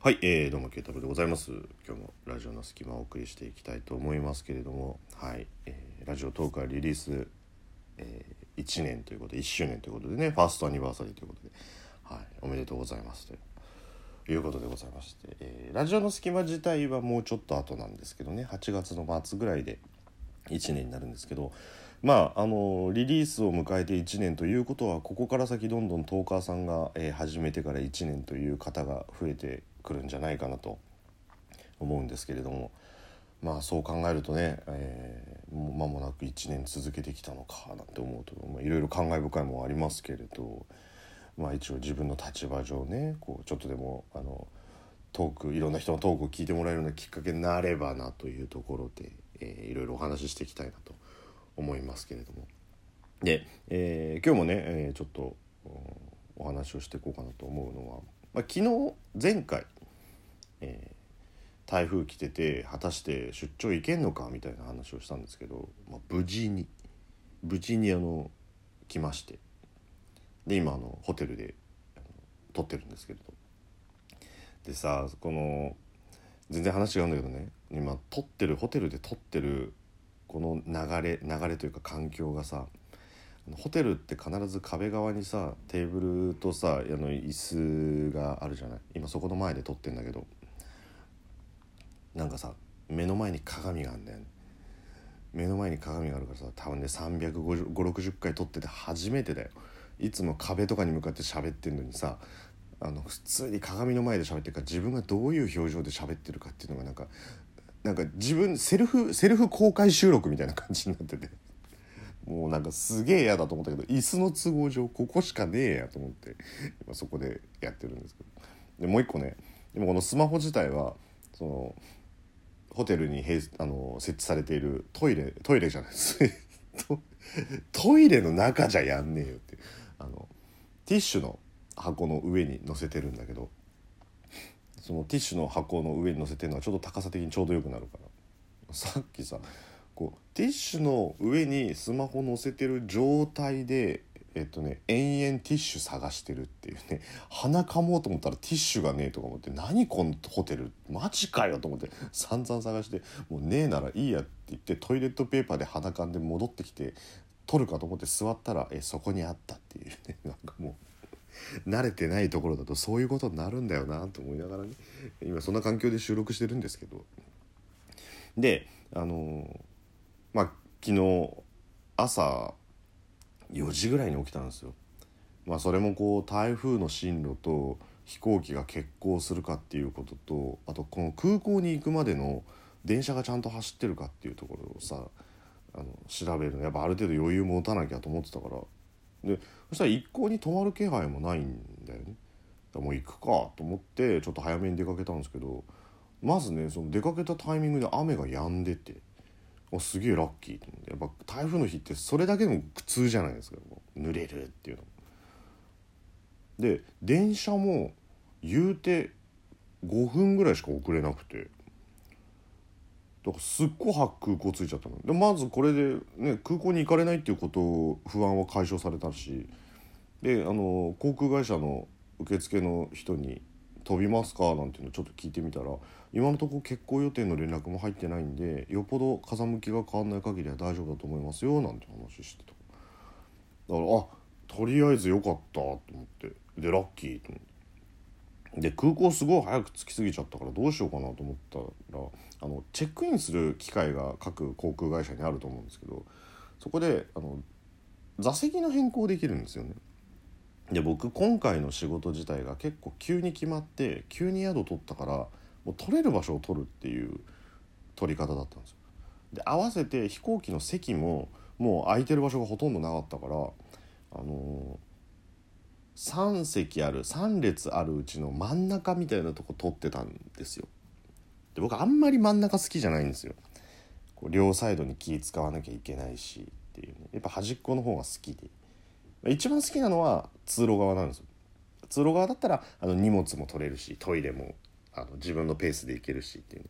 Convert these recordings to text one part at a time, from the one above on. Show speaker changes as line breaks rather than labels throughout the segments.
はい、えー、どうもケイタブでございます。今日もラジオの隙間をお送りしていきたいと思いますけれどもはい、えーラジオトークはリリース、えー、1年ということで1周年ということでねファーストアニバーサリーということではいおめでとうございますということでございまして、えーラジオの隙間自体はもうちょっと後なんですけどね8月の末ぐらいで1年になるんですけどまああのリリースを迎えて1年ということはここから先どんどんトーカーさんが、えー始めてから1年という方が増えてくるんじゃないかなと思うんですけれどもまあそう考えるとね、えーもう間もなく1年続けてきたのかなんて思うといろいろ感慨深いもありますけれどまあ一応自分の立場上ねこうちょっとでもあのトークいろんな人のトークを聞いてもらえるようなきっかけになればなというところで、えーいろいろお話ししていきたいなと思いますけれども。で、えー今日もね、えーちょっとお話をしていこうかなと思うのは、まあ、昨日前回、えー台風来てて果たして出張行けんのかみたいな話をしたんですけど、まあ、無事に無事にあの来まして。で今あのホテルで撮ってるんですけれど。でさこの全然話違うんだけどね。今撮ってるホテルで撮ってるこの流れ流れというか環境がさホテルって必ず壁側にさテーブルとさあの椅子があるじゃない。今そこの前で撮ってんだけど。なんかさ目の前に鏡があるんだよね。目の前に鏡があるからさ多分ね35060回撮ってて初めてだよ。いつも壁とかに向かって喋ってんのにさあの普通に鏡の前で喋ってるから自分がどういう表情で喋ってるかっていうのがなんかなんか自分セルフセルフ公開収録みたいな感じになってて。もうなんかすげえ嫌だと思ったけど椅子の都合上ここしかねえやと思って今そこでやってるんですけど。でもう一個ねでもこのスマホ自体はそのホテルにあの設置されているトイレトイレじゃないです。トイレの中じゃやんねえよってあのティッシュの箱の上に乗せてるんだけどそのティッシュの箱の上に乗せてるのはちょっと高さ的にちょうどよくなるから。さっきさこうティッシュの上にスマホ乗せてる状態でえっとね延々ティッシュ探してるっていうね鼻かもうと思ったらティッシュがねえとか思って何このホテルマジかよと思って散々探してもうねえならいいやって言ってトイレットペーパーで鼻かんで戻ってきて取るかと思って座ったらえそこにあったっていうね なんかもう慣れてないところだとそういうことになるんだよなと思いながらね今そんな環境で収録してるんですけど。であのまあ昨日朝4時ぐらいに起きたんですよ。まあそれもこう台風の進路と飛行機が欠航するかっていうこととあとこの空港に行くまでの電車がちゃんと走ってるかっていうところをさあの調べるのやっぱある程度余裕持たなきゃと思ってたからでそしたら一向に止まる気配もないんだよね。だもう行くかと思ってちょっと早めに出かけたんですけどまずねその出かけたタイミングで雨が止んでてあすげえラッキー。と思ってやっぱ台風の日ってそれだけでも苦痛じゃないですか。も濡れるっていうの。で電車も言うて5分ぐらいしか遅れなくて。だからすっごい早く空港着いちゃったの。でまずこれで、ね、空港に行かれないっていうことを不安は解消されたし。であの航空会社の受付の人に「飛びますか?」なんていうのちょっと聞いてみたら今のところ欠航予定の連絡も入ってないんでよっぽど風向きが変わんない限りは大丈夫だと思いますよなんて話してただからあとりあえずよかったと思ってでラッキーと思ってで空港すごい早く着きすぎちゃったからどうしようかなと思ったらあのチェックインする機会が各航空会社にあると思うんですけどそこであの座席の変更できるんですよね。で僕今回の仕事自体が結構急に決まって急に宿取ったからもう取れる場所を取るっていう取り方だったんですよ。で合わせて飛行機の席ももう空いてる場所がほとんどなかったからあの3席ある3列あるうちの真ん中みたいなとこ取ってたんですよ。で僕あんまり真ん中好きじゃないんですよ。こう両サイドに気使わなきゃいけないしっていうねやっぱ端っこの方が好きで一番好きなのは通路側なんですよ。通路側だったらあの荷物も取れるしトイレもあの自分のペースで行けるしっていう、ね、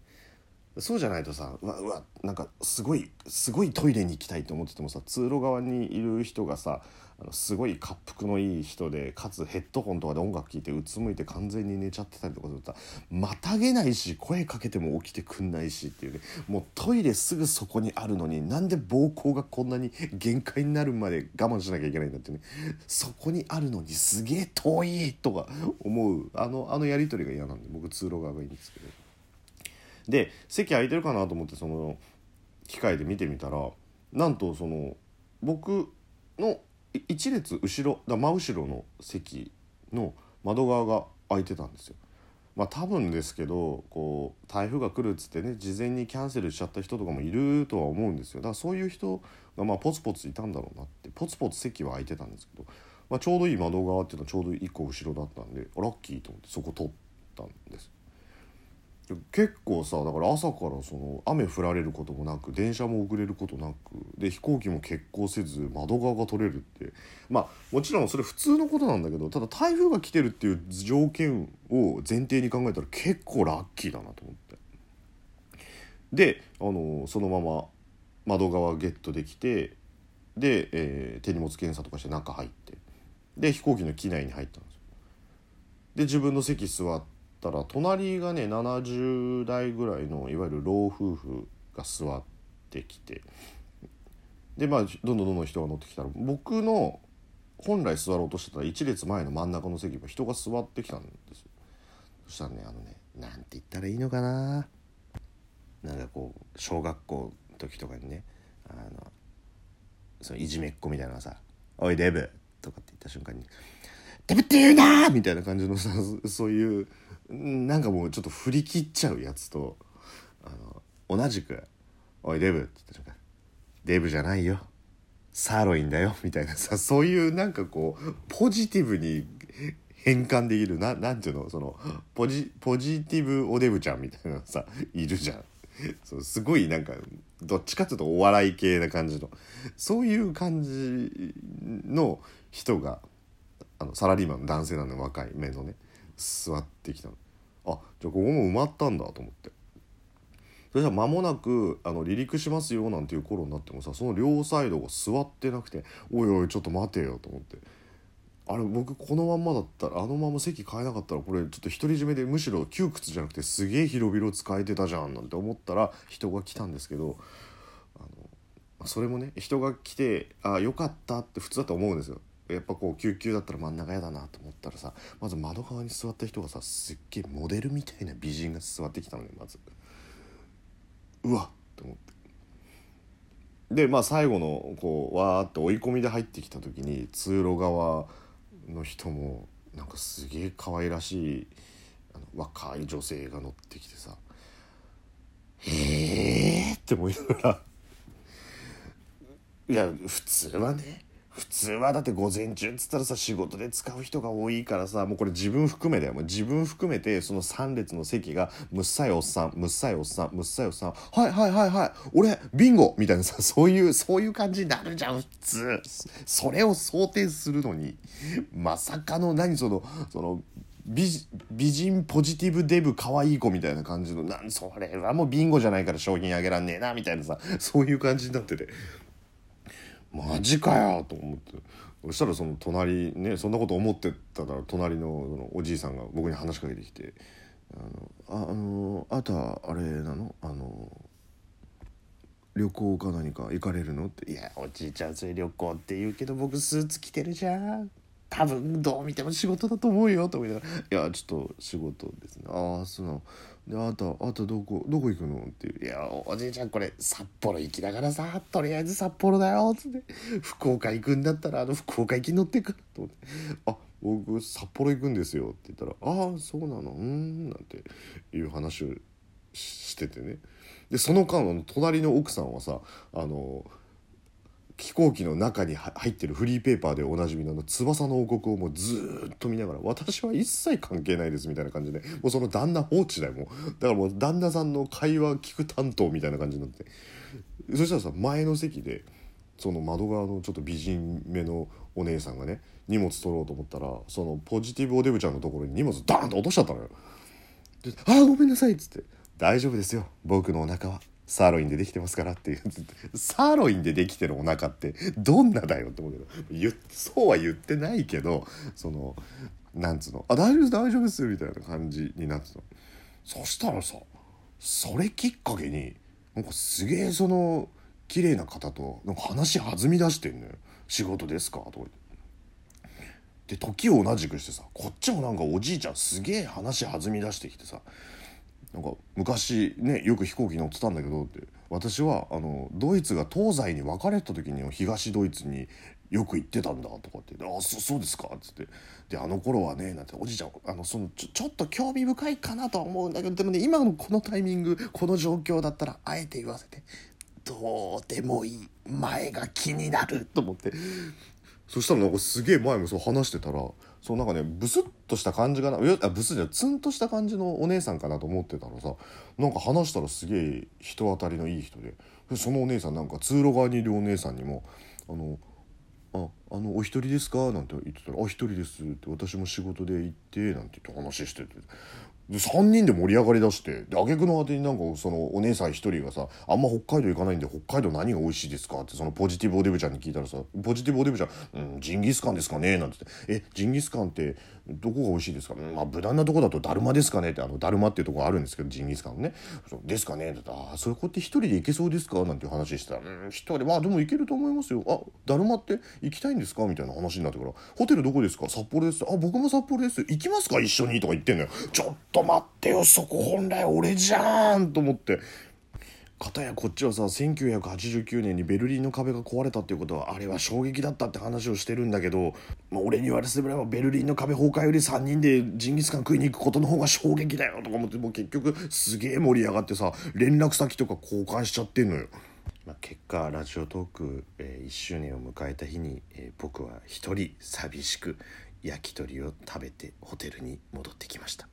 そうじゃないとさうわうわなんかすごいすごいトイレに行きたいと思っててもさ通路側にいる人がさあのすごい滑腹のいい人でかつヘッドホンとかで音楽聴いてうつむいて完全に寝ちゃってたりとかするとさまたげないし声かけても起きてくんないしっていうねもうトイレすぐそこにあるのになんで膀胱がこんなに限界になるまで我慢しなきゃいけないんだってねそこにあるのにすげえ遠いとか思うあのあのやり取りが嫌なんで僕通路側がいいんですけど。で席空いてるかなと思ってその機械で見てみたらなんとその僕の一列後ろだ真後ろの席の窓側が開いてたんですよ。まあ多分ですけどこう台風が来るっつってね事前にキャンセルしちゃった人とかもいるとは思うんですよだからそういう人がまあポツポツいたんだろうなってポツポツ席は空いてたんですけど、まあ、ちょうどいい窓側っていうのはちょうど1個後ろだったんでラッキーと思ってそこ取ったんです結構さだから朝からその雨降られることもなく電車も遅れることなくで飛行機も欠航せず窓側が取れるってまあもちろんそれ普通のことなんだけどただ台風が来てるっていう条件を前提に考えたら結構ラッキーだなと思って。であのそのまま窓側ゲットできてで、えー、手荷物検査とかして中入ってで飛行機の機内に入ったんですよ。で自分の席座ってたら隣がね70代ぐらいのいわゆる老夫婦が座ってきてでまあどんどんどんどん人が乗ってきたら僕の本来座ろうとしてた1列前の真ん中の席も人が座ってきたんですよそしたらねあのねなんて言ったらいいのかななんかこう小学校の時とかにねあのそのいじめっ子みたいなさ「おいデブ」とかって言った瞬間に「デブって言うな!」みたいな感じのさそういうなんかもうちょっと振り切っちゃうやつとあの同じく「おいデブ」って言った瞬間「デブじゃないよ。サーロインだよ」みたいなさそういうなんかこうポジティブに変換できるななんていうのそのポジポジティブおデブちゃんみたいなさいるじゃん。そうすごいなんかどっちかっていうとお笑い系な感じのそういう感じの人があのサラリーマンの男性なの若い目のね。座ってきたの。あじゃあここも埋まったんだと思って。それじゃ間もなくあの離陸しますよなんていう頃になってもさその両サイドが座ってなくておいおいちょっと待てよと思って。あれ僕このまんまだったらあのまま席変えなかったらこれちょっと独り占めでむしろ窮屈じゃなくてすげえ広々使えてたじゃんなんて思ったら人が来たんですけどあのそれもね人が来てあよかったって普通だと思うんですよ。やっぱこう救急だったら真ん中嫌だなと思ったらさまず窓側に座った人がさすっげえモデルみたいな美人が座ってきたのねまず。うわっと思って。でまあ最後のこうわーって追い込みで入ってきた時に通路側の人もなんかすげえ可愛らしいあの若い女性が乗ってきてさ「へえ」って思いながら。いや普通はね普通はだって午前中っつったらさ仕事で使う人が多いからさもうこれ自分含めだよ。もう自分含めてその3列の席がむっさいおっさんむっさいおっさんむっさいおっさん。はいはいはいはい。俺ビンゴ!みたいなさ そういうそういう感じになるじゃん普通。それを想定するのにまさかの何そのその美美人ポジティブデブ可愛い子みたいな感じのなんそれはもうビンゴじゃないから商品あげらんねえなみたいなさそういう感じになってて。マジかよと思って。そしたらその隣ねそんなこと思ってたら隣ののおじいさんが僕に話しかけてきて「あのああのあとはあれなの？あの旅行か何か行かれるの?」って「いやおじいちゃんそれ旅行って言うけど僕スーツ着てるじゃん」多分どう見ても仕事だと思うよと思いながら「いやちょっと仕事ですねああそうなのであなたあなたどこどこ行くの?」っていう「いやおじいちゃんこれ札幌行きながらさとりあえず札幌だよ」っつって「福岡行くんだったらあの福岡行き乗ってく」と思って「あ僕札幌行くんですよ」って言ったら「ああそうなのうん」なんていう話をしててねでその間の隣の奥さんはさあの飛行機の中に入ってるフリーペーパーでおなじみの翼の王国をもうずっと見ながら私は一切関係ないですみたいな感じでもうその旦那放置だよもう。だからもう旦那さんの会話聞く担当みたいな感じになってそしたらさ前の席でその窓側のちょっと美人目のお姉さんがね荷物取ろうと思ったらそのポジティブおデブちゃんのところに荷物ダーンと落としちゃったのよ。「ああごめんなさい」っつって。大丈夫ですよ僕のお腹は。サーロインでできてますからっていうサーロインでできてるお腹ってどんなだよって思うけどそうは言ってないけどそのなんつうの「あ大丈夫です大丈夫です」みたいな感じになってたそしたらさそれきっかけになんかすげえその綺麗な方となんか話弾み出してんのよ「仕事ですか?」とか言って。で時を同じくしてさこっちもなんかおじいちゃんすげえ話弾み出してきてさなんか昔ねよく飛行機乗ってたんだけどって私はあのドイツが東西に分かれた時に東ドイツによく行ってたんだとかって「あそそうですか」っつって「であの頃はね」なんておじいちゃんあのそのちょちょっと興味深いかなとは思うんだけどでもね今のこのタイミングこの状況だったらあえて言わせてどうでもいい前が気になると思って。そしたらなんかすげえ前もそう話してたらそうなんかねブスッとした感じかないやブスじゃツンとした感じのお姉さんかなと思ってたらさなんか話したらすげえ人当たりのいい人でそのお姉さんなんか通路側にいるお姉さんにも「あのああのお一人ですか?」なんて言ってたら「あ一人です」って私も仕事で行ってなんて言って話しててで3人で盛り上がりだしてで挙句の果てになんかそのお姉さん1人がさ「あんま北海道行かないんで北海道何が美味しいですか?」ってそのポジティブおデブちゃんに聞いたらさポジティブおデブちゃん「うんジンギスカンですかね?」なんて言って「えジンギスカンってどこが美味しいですか?」まあ無難なとこだとだるまですかね?」ってあのだるまっていうとこあるんですけどジンギスカンね「ですかね?」って言ったら「あそこって1人で行けそうですか?」なんていう話してたら「うん1人まあでも行けると思いますよあだるまって行きたいんですか?」みたいな話になってから「ホテルどこですか？札幌です」あ僕も札幌です行きますか？一緒に」とか言ってんのよちょっと待ってよそこ本来俺じゃんと思って片やこっちはさ1989年にベルリンの壁が壊れたっていうことはあれは衝撃だったって話をしてるんだけど、まあ、俺に言われてみればベルリンの壁崩壊より3人でジンギスカン食いに行くことの方が衝撃だよとか思ってもう結局すげえ盛り上がってさ連絡先とか交換しちゃってんのよ。まあ、結果ラジオトーク、えー、1周年を迎えた日に、えー、僕は一人寂しく焼き鳥を食べてホテルに戻ってきました。